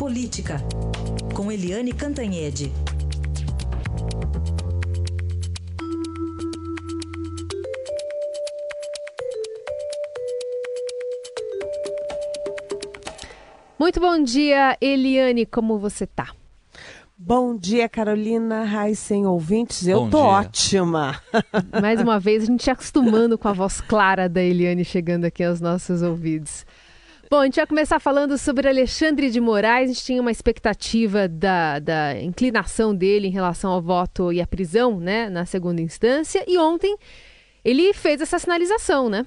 Política, com Eliane Cantanhede. Muito bom dia, Eliane, como você tá? Bom dia, Carolina, Raíssen, ouvintes. Eu Bom tô dia. ótima. Mais uma vez, a gente se acostumando com a voz clara da Eliane chegando aqui aos nossos ouvidos. Bom, a gente vai começar falando sobre Alexandre de Moraes. A gente tinha uma expectativa da, da inclinação dele em relação ao voto e à prisão, né, na segunda instância. E ontem ele fez essa sinalização, né?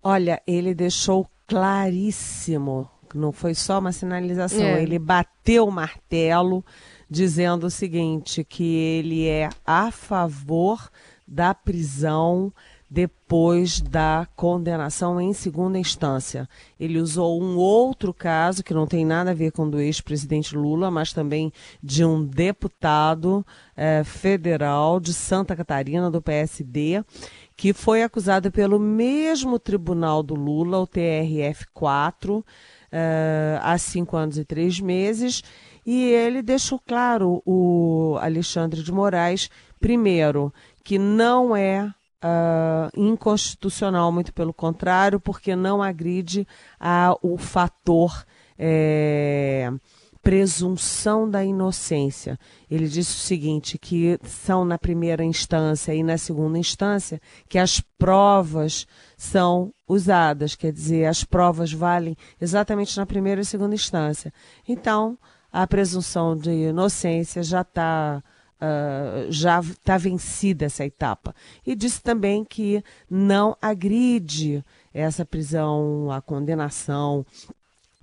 Olha, ele deixou claríssimo, não foi só uma sinalização, É. ele bateu o martelo dizendo o seguinte, que ele é a favor da prisão depois da condenação em segunda instância. Ele usou um outro caso que não tem nada a ver com o do ex-presidente Lula, mas também de um deputado eh, federal de Santa Catarina, do PSD, que foi acusado pelo mesmo tribunal do Lula, o TRF4, eh, há cinco anos e três meses, e ele deixou claro, o Alexandre de Moraes, primeiro, que não é ah, inconstitucional, muito pelo contrário, porque não agride a, o fator eh, presunção da inocência. Ele disse o seguinte, que são na primeira instância e na segunda instância que as provas são usadas, quer dizer, as provas valem exatamente na primeira e segunda instância. Então, a presunção de inocência já está ah, já está vencida essa etapa. E disse também que não agride essa prisão, a condenação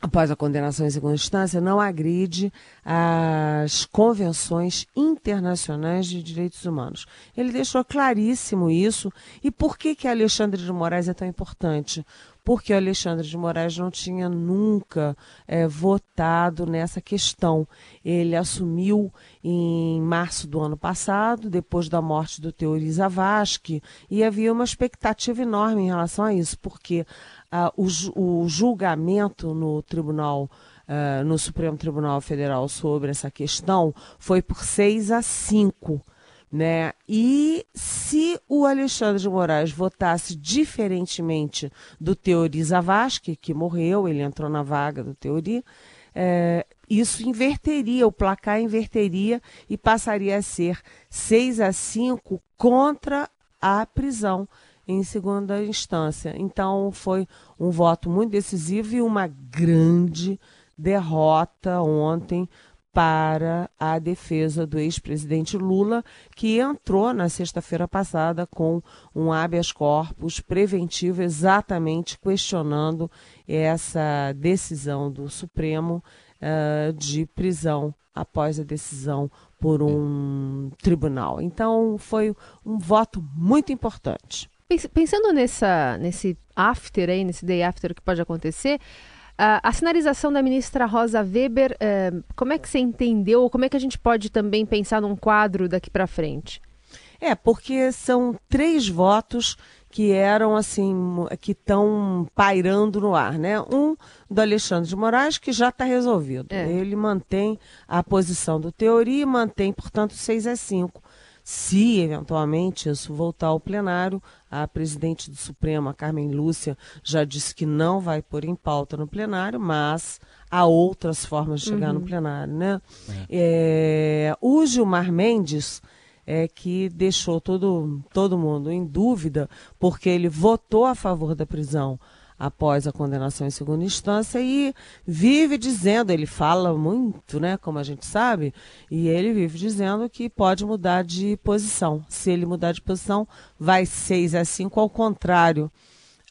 após a condenação em segunda instância, não agride as convenções internacionais de direitos humanos. Ele deixou claríssimo isso. E por que, que Alexandre de Moraes é tão importante? Porque Alexandre de Moraes não tinha nunca eh, votado nessa questão. Ele assumiu em março do ano passado, depois da morte do Teori Zavascki, e havia uma expectativa enorme em relação a isso, porque ah, o, o julgamento no Tribunal, ah, no Supremo Tribunal Federal sobre essa questão foi por 6 a 5. Né? E se o Alexandre de Moraes votasse diferentemente do Teori Zavascki, que morreu, ele entrou na vaga do Teori, eh, isso inverteria, o placar inverteria e passaria a ser 6 a 5 contra a prisão em segunda instância. Então foi um voto muito decisivo e uma grande derrota ontem para a defesa do ex-presidente Lula, que entrou na sexta-feira passada com um habeas corpus preventivo, exatamente questionando essa decisão do Supremo eh, de prisão após a decisão por um tribunal. Então foi um voto muito importante. Pens- Pensando nessa, nesse after aí, nesse day after que pode acontecer, a, a sinalização da ministra Rosa Weber, eh, como é que você entendeu, ou como é que a gente pode também pensar num quadro daqui para frente? É, porque são três votos que eram assim, que estão pairando no ar, né? Um do Alexandre de Moraes, que já está resolvido. É. Ele mantém a posição do teoria e mantém, portanto, 6 a 5. Se, eventualmente, isso voltar ao plenário, a presidente do Supremo, a Carmen Lúcia, já disse que não vai pôr em pauta no plenário, mas há outras formas de chegar no plenário, né? É, o Gilmar Mendes é que deixou todo, todo mundo em dúvida, porque ele votou a favor da prisão após a condenação em segunda instância e vive dizendo, ele fala muito, né, como a gente sabe, e ele vive dizendo que pode mudar de posição. Se ele mudar de posição, vai 6 a 5 ao contrário,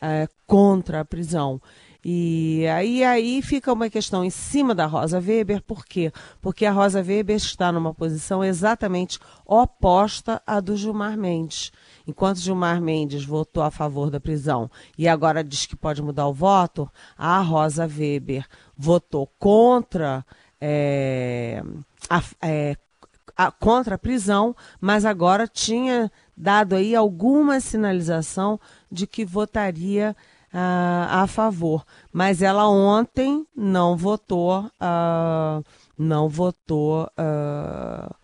é, contra a prisão. E aí, aí fica uma questão em cima da Rosa Weber, por quê? Porque a Rosa Weber está numa posição exatamente oposta à do Gilmar Mendes. Enquanto Gilmar Mendes votou a favor da prisão e agora diz que pode mudar o voto, a Rosa Weber votou contra, é, a, é, a- contra a prisão, mas agora tinha dado aí alguma sinalização de que votaria a favor. Mas ela ontem não votou, uh, não votou, uh,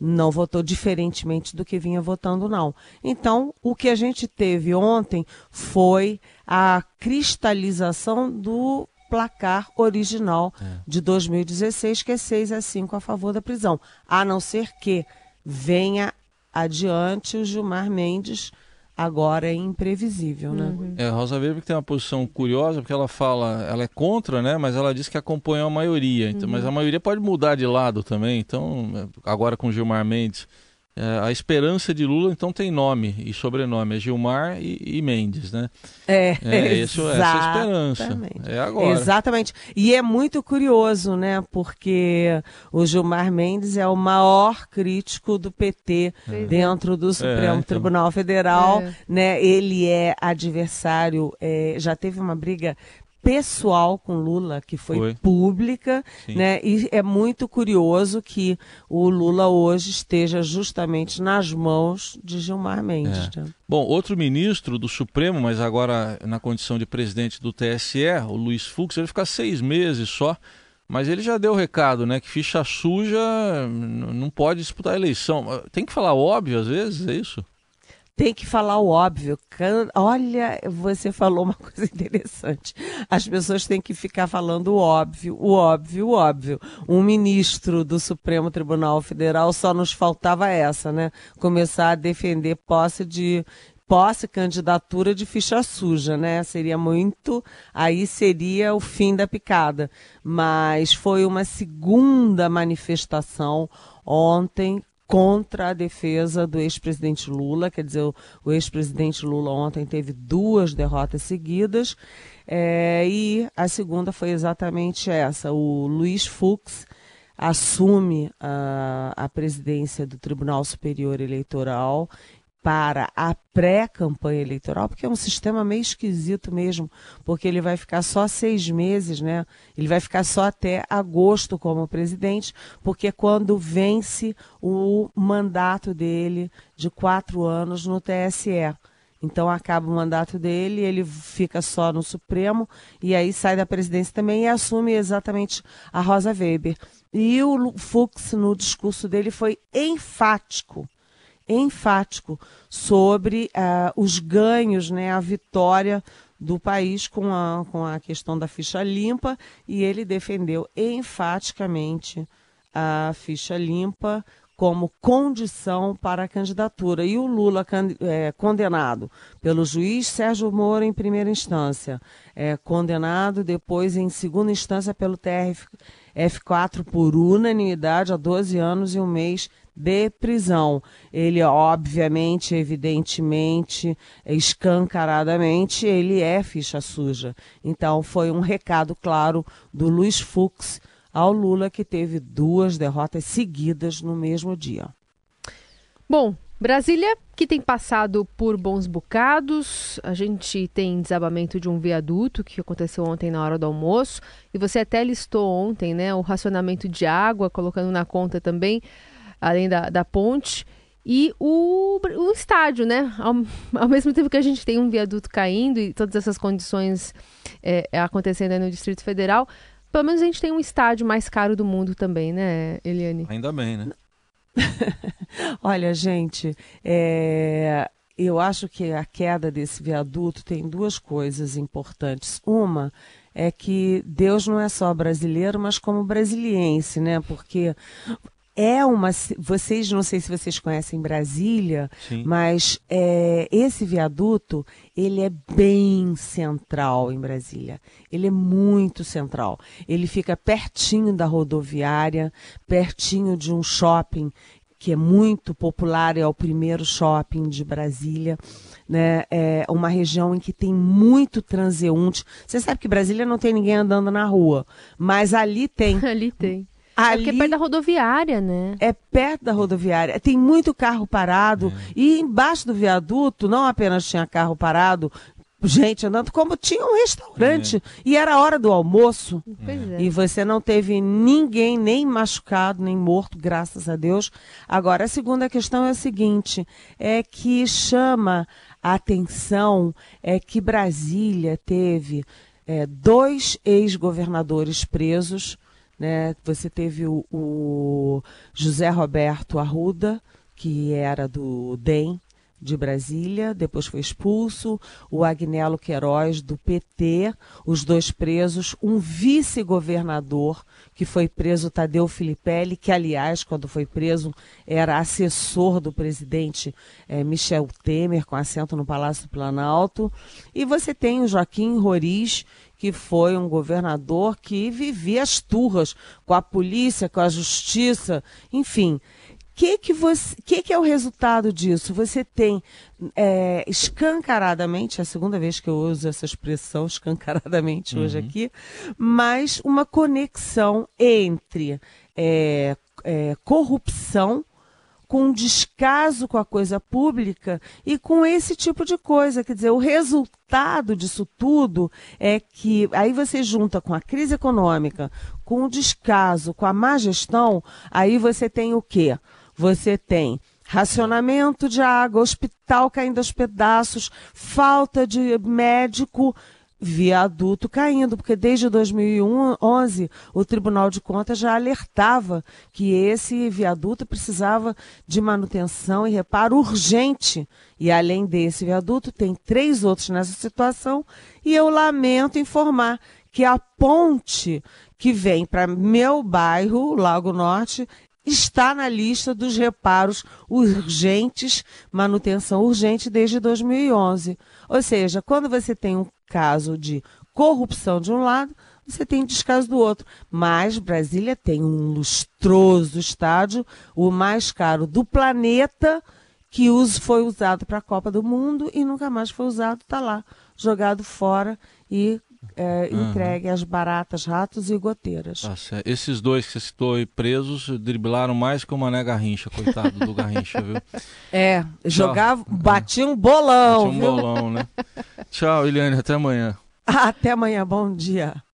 não votou diferentemente do que vinha votando, não. Então, o que a gente teve ontem foi a cristalização do placar original é. de 2016, que é 6 a 5 a favor da prisão. A não ser que venha adiante o Gilmar Mendes agora é imprevisível, né? Uhum. É, a Rosa Weber que tem uma posição curiosa, porque ela fala, ela é contra, né? Mas ela diz que acompanha a maioria. Então, uhum. Mas a maioria pode mudar de lado também. Então, agora com Gilmar Mendes, é, a esperança de Lula, então, tem nome e sobrenome, é Gilmar e, e Mendes, né? É, é isso, essa é a esperança. É agora. Exatamente. E é muito curioso, né? Porque o Gilmar Mendes é o maior crítico do PT é. dentro do Supremo é, então... Tribunal Federal, é. né? Ele é adversário, é, já teve uma briga pessoal com Lula, que foi, foi. pública, Sim. né? E é muito curioso que o Lula hoje esteja justamente nas mãos de Gilmar Mendes. É. Né? Bom, outro ministro do Supremo, mas agora na condição de presidente do TSE, o Luiz Fux, ele fica seis meses só. Mas ele já deu o recado, né? Que ficha suja não pode disputar a eleição. Tem que falar óbvio às vezes, é isso? Tem que falar o óbvio. Olha, você falou uma coisa interessante. As pessoas têm que ficar falando o óbvio, o óbvio, o óbvio. Um ministro do Supremo Tribunal Federal só nos faltava essa, né? Começar a defender posse de posse candidatura de ficha suja, né? Seria muito, aí seria o fim da picada. Mas foi uma segunda manifestação ontem contra a defesa do ex-presidente Lula. Quer dizer, o, o ex-presidente Lula ontem teve duas derrotas seguidas. É, e a segunda foi exatamente essa. O Luiz Fux assume a, a presidência do Tribunal Superior Eleitoral para a pré-campanha eleitoral, porque é um sistema meio esquisito mesmo, porque ele vai ficar só seis meses, né? Ele vai ficar só até agosto como presidente, porque é quando vence o mandato dele de quatro anos no TSE. Então acaba o mandato dele, ele fica só no Supremo e aí sai da presidência também e assume exatamente a Rosa Weber. E o Fux, no discurso dele, foi enfático enfático sobre uh, os ganhos, né, a vitória do país com a, com a questão da ficha limpa e ele defendeu enfaticamente a ficha limpa como condição para a candidatura. E o Lula, é, condenado pelo juiz Sérgio Moro em primeira instância, é, condenado depois em segunda instância pelo TRF4 por unanimidade a 12 anos e um mês de prisão. Ele, obviamente, evidentemente, escancaradamente, ele é ficha suja. Então, foi um recado claro do Luiz Fux ao Lula, que teve duas derrotas seguidas no mesmo dia. Bom, Brasília, que tem passado por bons bocados, a gente tem desabamento de um viaduto que aconteceu ontem na hora do almoço, e você até listou ontem, né, o racionamento de água, colocando na conta também além da, da ponte. E o, o estádio, né? Ao, ao, mesmo tempo que a gente tem um viaduto caindo e todas essas condições é, acontecendo no Distrito Federal, pelo menos a gente tem um estádio mais caro do mundo também, né, Eliane? Ainda bem, né? Olha, gente, é, eu acho que a queda desse viaduto tem duas coisas importantes. Uma é que Deus não é só brasileiro, mas como brasiliense, né? Porque é uma. Vocês, não sei se vocês conhecem Brasília, Sim. mas é, esse viaduto ele é bem central em Brasília. Ele é muito central. Ele fica pertinho da rodoviária, pertinho de um shopping que é muito popular, é o primeiro shopping de Brasília. Né? É uma região em que tem muito transeunte. Você sabe que Brasília não tem ninguém andando na rua, mas ali tem. ali tem Ali, é porque é perto da rodoviária, né? É perto da rodoviária. Tem muito carro parado. É. E embaixo do viaduto, não apenas tinha carro parado, gente andando, como tinha um restaurante. É. E era hora do almoço. É. E você não teve ninguém nem machucado, nem morto, graças a Deus. Agora, a segunda questão é a seguinte: é que chama a atenção é que Brasília teve é, dois ex-governadores presos. Né? Você teve o, o José Roberto Arruda, que era do DEM, de Brasília, depois foi expulso, o Agnello Queiroz, do PT, os dois presos, um vice-governador que foi preso, Tadeu Filipelli, que, aliás, quando foi preso, era assessor do presidente eh, Michel Temer, com assento no Palácio do Planalto, e você tem o Joaquim Roriz, que foi um governador que vivia as turras com a polícia, com a justiça, enfim que que você, que que é o resultado disso? Você tem é, escancaradamente, é a segunda vez que eu uso essa expressão escancaradamente uhum. hoje aqui, mas uma conexão entre é, é, corrupção com descaso com a coisa pública e com esse tipo de coisa. Quer dizer, o resultado disso tudo é que aí você junta com a crise econômica, com o descaso, com a má gestão, aí você tem o quê? Você tem racionamento de água, hospital caindo aos pedaços, falta de médico, viaduto caindo, porque desde 2011 o Tribunal de Contas já alertava que esse viaduto precisava de manutenção e reparo urgente. E além desse viaduto, tem três outros nessa situação, e eu lamento informar que a ponte que vem para meu bairro, Lago Norte, está na lista dos reparos urgentes, manutenção urgente desde 2011. Ou seja, quando você tem um caso de corrupção de um lado, você tem descaso do outro. Mas Brasília tem um lustroso estádio, o mais caro do planeta, que uso foi usado para a Copa do Mundo e nunca mais foi usado, está lá, jogado fora e é, uhum. entregue às baratas, ratos e goteiras. Tá Esses dois que você citou aí presos driblaram mais que o Mané Garrincha, coitado do Garrincha, viu? É, jogava, batia um bolão. Batia um viu? bolão, né? Tchau, Eliane, até amanhã. Até amanhã, bom dia.